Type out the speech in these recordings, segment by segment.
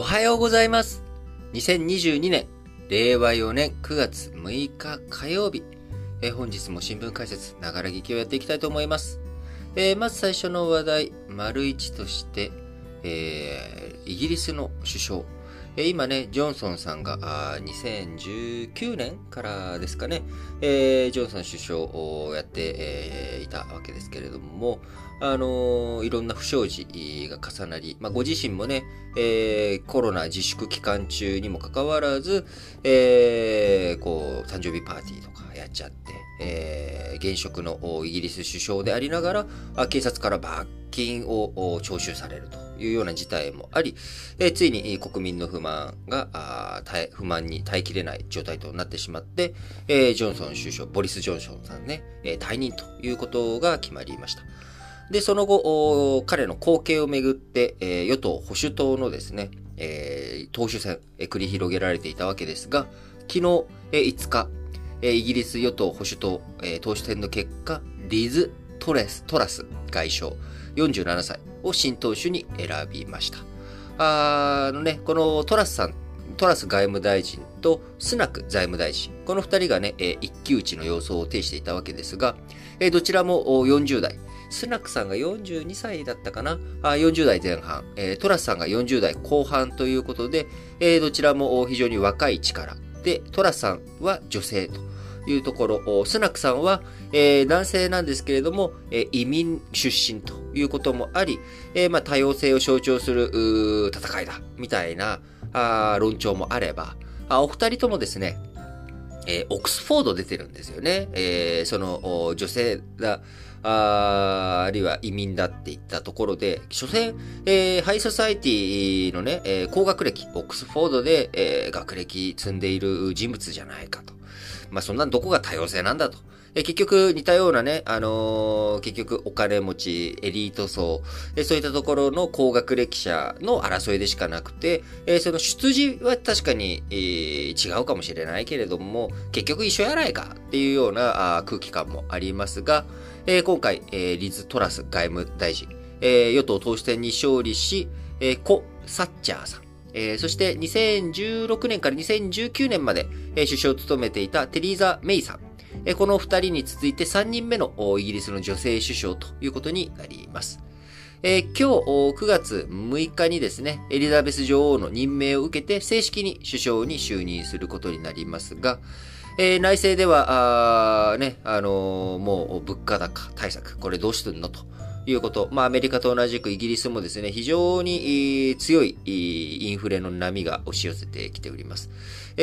おはようございます。2022年、令和4年9月6日火曜日。え本日も新聞解説、ながら聞きをやっていきたいと思います。えー、まず最初の話題、丸一として、えー、イギリスの首相、え今ね、ジョンソンさんが2019年からですかね、えー、ジョンソン首相をやって、えー、いたわけですけれども、あのー、いろんな不祥事が重なり、まあ、ご自身もね、えー、コロナ自粛期間中にもかかわらず、えー、こう、誕生日パーティーとかやっちゃって、えー、現職のイギリス首相でありながら、警察から罰金を徴収されるというような事態もあり、え、ついに国民の不満が不満に耐えきれない状態となってしまって、え、ジョンソン首相、ボリス・ジョンソンさんね、え、退任ということが決まりました。で、その後、彼の後継をめぐって、えー、与党保守党のですね、えー、党首選、えー、繰り広げられていたわけですが、昨日、えー、5日、えー、イギリス与党保守党、えー、党首選の結果、リズ・トレス、トラス外相、47歳を新党首に選びました。あのね、このトラスさん、トラス外務大臣とスナク財務大臣、この二人がね、えー、一騎打ちの様相を呈していたわけですが、えー、どちらも40代、スナクさんが42歳だったかな？あ ?40 代前半、えー、トラスさんが40代後半ということで、えー、どちらも非常に若い力。で、トラスさんは女性というところ、スナクさんは、えー、男性なんですけれども、えー、移民出身ということもあり、えーまあ、多様性を象徴する戦いだ、みたいなあ論調もあればあ、お二人ともですね、えー、オックスフォード出てるんですよね。えー、その女性だ、ああるいは移民だっていったところで、所詮、えー、ハイソサイティのね、えー、高学歴、オックスフォードで、えー、学歴積んでいる人物じゃないかと。まあ、そんなどこが多様性なんだと。え結局似たようなね、あのー、結局お金持ち、エリート層、えそういったところの高学歴者の争いでしかなくて、えその出自は確かに、えー、違うかもしれないけれども、結局一緒やないかっていうようなあ空気感もありますが、えー、今回、えー、リズ・トラス外務大臣、えー、与党党首選に勝利し、えー、コ・サッチャーさん、えー、そして2016年から2019年まで、えー、首相を務めていたテリーザ・メイさん、えー、この二人に続いて3人目のイギリスの女性首相ということになります。えー、今日9月6日にですね、エリザベス女王の任命を受けて正式に首相に就任することになりますが、えー、内政では、あね、あのー、もう物価高対策、これどうしてんのということ。まあ、アメリカと同じくイギリスもですね、非常に強いインフレの波が押し寄せてきております。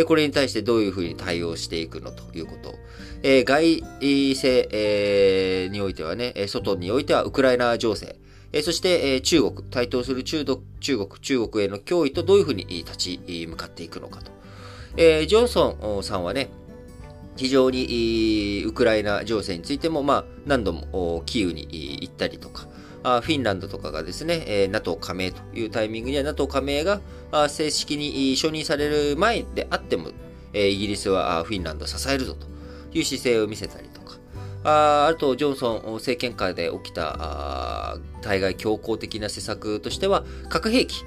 これに対してどういうふうに対応していくのということ。外政、においてはね、外においてはウクライナ情勢。そして、中国、台頭する中国、中国、への脅威とどういうふうに立ち向かっていくのかと。ジョンソンさんはね、非常にウクライナ情勢についても、まあ、何度もキーウに行ったりとか、フィンランドとかがですね、NATO 加盟というタイミングには NATO 加盟が正式に承認される前であっても、イギリスはフィンランドを支えるぞという姿勢を見せたりとか、あと、ジョンソン政権下で起きた対外強硬的な施策としては、核兵器、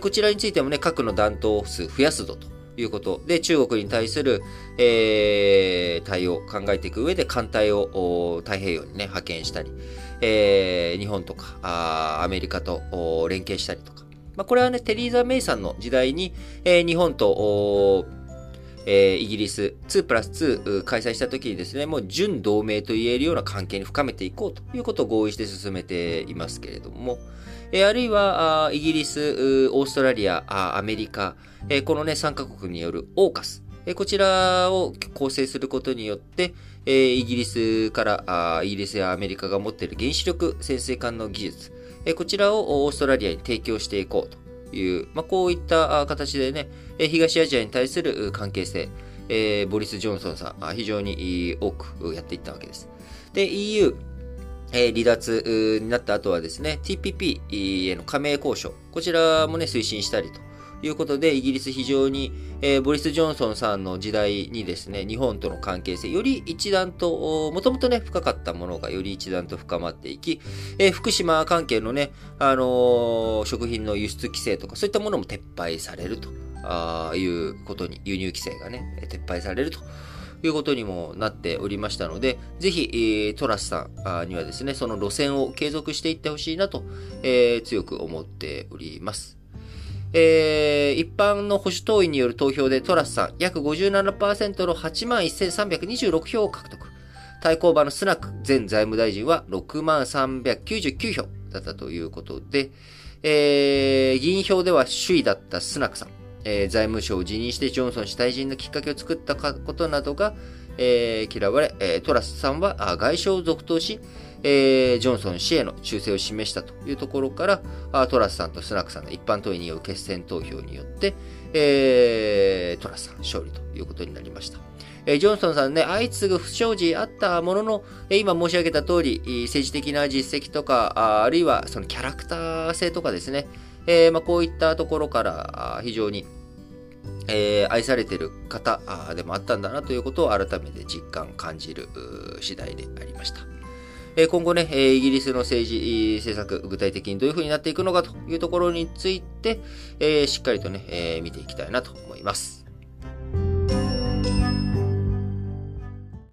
こちらについてもね、核の弾頭数増やすぞと。いうことで、中国に対する、えー、対応を考えていく上で艦隊を太平洋にね、派遣したり、えー、日本とかあアメリカと連携したりとか。まあ、これはね、テリーザ・メイさんの時代に、えー、日本と、えー、イギリス2プラス2開催した時にですね、もう準同盟と言えるような関係に深めていこうということを合意して進めていますけれども、えあるいはイギリス、オーストラリア、アメリカ、えこのね、3カ国によるオーカス、えこちらを構成することによって、えイギリスからあ、イギリスやアメリカが持っている原子力潜水艦の技術、えこちらをオーストラリアに提供していこうと。いう、まあ、こういった形でね、東アジアに対する関係性、えー、ボリス・ジョンソンさん、非常に多くやっていったわけです。で、EU、えー、離脱になった後はですね、TPP への加盟交渉、こちらもね、推進したりと。ということで、イギリス非常に、えー、ボリス・ジョンソンさんの時代にですね、日本との関係性、より一段と、もともとね、深かったものがより一段と深まっていき、えー、福島関係のね、あのー、食品の輸出規制とか、そういったものも撤廃されるとあいうことに、輸入規制がね、撤廃されると。いうことにもなっておりましたので、ぜひ、えー、トラスさんにはですね、その路線を継続していってほしいなと、えー、強く思っております。えー、一般の保守党員による投票でトラスさん約57%の8万1326票を獲得。対抗馬のスナク前財務大臣は6万399票だったということで、えー、議員票では首位だったスナクさん、えー、財務省を辞任してジョンソン氏退陣のきっかけを作ったことなどが、えー、嫌われ、えー、トラスさんは外相を続投し、えー、ジョンソン氏への忠誠を示したというところから、トラスさんとスナックさんの一般党員による決選投票によって、えー、トラスさん勝利ということになりました。えジョンソンさんね、相次ぐ不祥事あったものの、え今申し上げた通り、政治的な実績とか、ああるいはそのキャラクター性とかですね、えー、まあ、こういったところから非常に、えー、愛されている方でもあったんだなということを改めて実感感じる次第でありました。今後ね、イギリスの政治政策、具体的にどういう風になっていくのかというところについて、しっかりとね、見ていきたいなと思います。